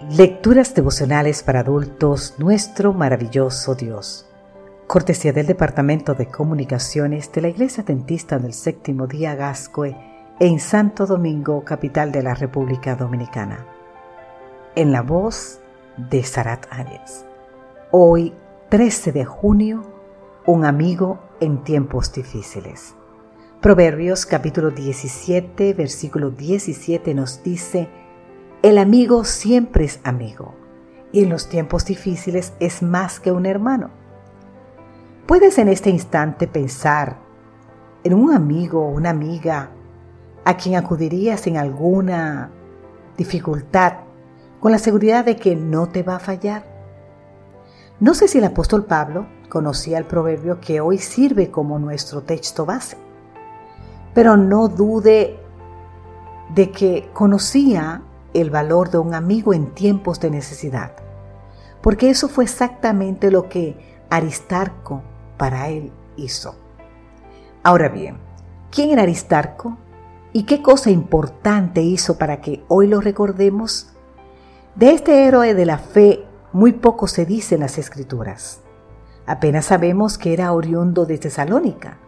Lecturas devocionales para adultos, nuestro maravilloso Dios. Cortesía del Departamento de Comunicaciones de la Iglesia Dentista del Séptimo Día Gascue en Santo Domingo, capital de la República Dominicana. En la voz de Sarat Arias. Hoy, 13 de junio, un amigo en tiempos difíciles. Proverbios capítulo 17, versículo 17 nos dice, el amigo siempre es amigo y en los tiempos difíciles es más que un hermano. Puedes en este instante pensar en un amigo o una amiga a quien acudirías en alguna dificultad con la seguridad de que no te va a fallar. No sé si el apóstol Pablo conocía el proverbio que hoy sirve como nuestro texto base, pero no dude de que conocía el valor de un amigo en tiempos de necesidad, porque eso fue exactamente lo que Aristarco para él hizo. Ahora bien, ¿quién era Aristarco? ¿Y qué cosa importante hizo para que hoy lo recordemos? De este héroe de la fe muy poco se dice en las escrituras. Apenas sabemos que era oriundo de Tesalónica.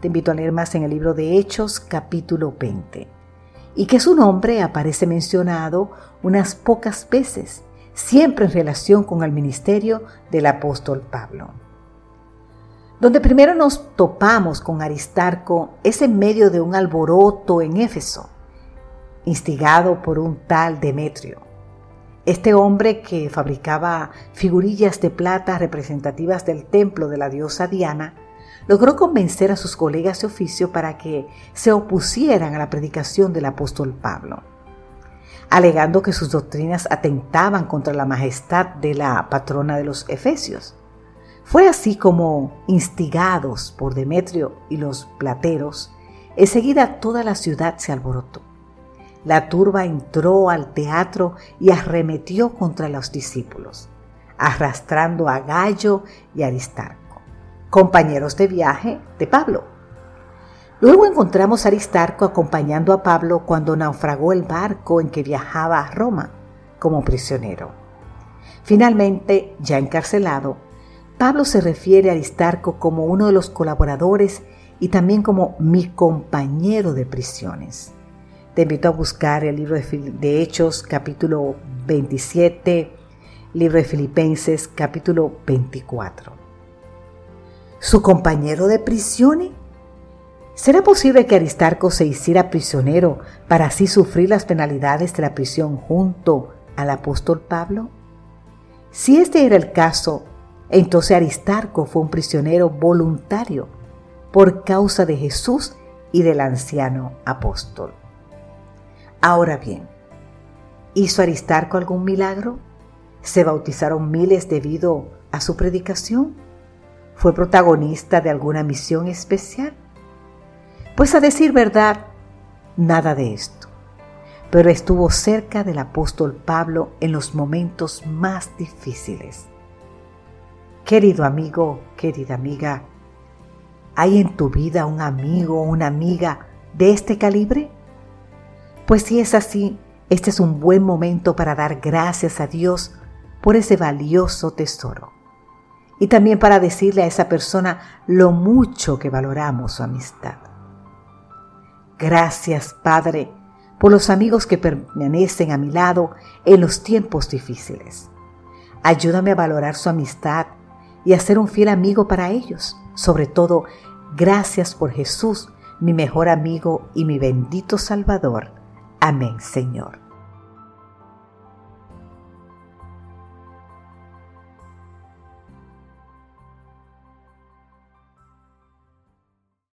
Te invito a leer más en el libro de Hechos capítulo 20 y que su nombre aparece mencionado unas pocas veces, siempre en relación con el ministerio del apóstol Pablo. Donde primero nos topamos con Aristarco es en medio de un alboroto en Éfeso, instigado por un tal Demetrio. Este hombre que fabricaba figurillas de plata representativas del templo de la diosa Diana, logró convencer a sus colegas de oficio para que se opusieran a la predicación del apóstol Pablo, alegando que sus doctrinas atentaban contra la majestad de la patrona de los Efesios. Fue así como, instigados por Demetrio y los plateros, enseguida toda la ciudad se alborotó. La turba entró al teatro y arremetió contra los discípulos, arrastrando a Gallo y Aristarco compañeros de viaje de Pablo. Luego encontramos a Aristarco acompañando a Pablo cuando naufragó el barco en que viajaba a Roma como prisionero. Finalmente, ya encarcelado, Pablo se refiere a Aristarco como uno de los colaboradores y también como mi compañero de prisiones. Te invito a buscar el libro de Hechos capítulo 27, libro de Filipenses capítulo 24 su compañero de prisiones? ¿Será posible que Aristarco se hiciera prisionero para así sufrir las penalidades de la prisión junto al apóstol Pablo? Si este era el caso, entonces Aristarco fue un prisionero voluntario por causa de Jesús y del anciano apóstol. Ahora bien, ¿hizo Aristarco algún milagro? ¿Se bautizaron miles debido a su predicación? ¿Fue protagonista de alguna misión especial? Pues a decir verdad, nada de esto. Pero estuvo cerca del apóstol Pablo en los momentos más difíciles. Querido amigo, querida amiga, ¿hay en tu vida un amigo o una amiga de este calibre? Pues si es así, este es un buen momento para dar gracias a Dios por ese valioso tesoro y también para decirle a esa persona lo mucho que valoramos su amistad. Gracias, Padre, por los amigos que permanecen a mi lado en los tiempos difíciles. Ayúdame a valorar su amistad y a ser un fiel amigo para ellos. Sobre todo, gracias por Jesús, mi mejor amigo y mi bendito Salvador. Amén, Señor.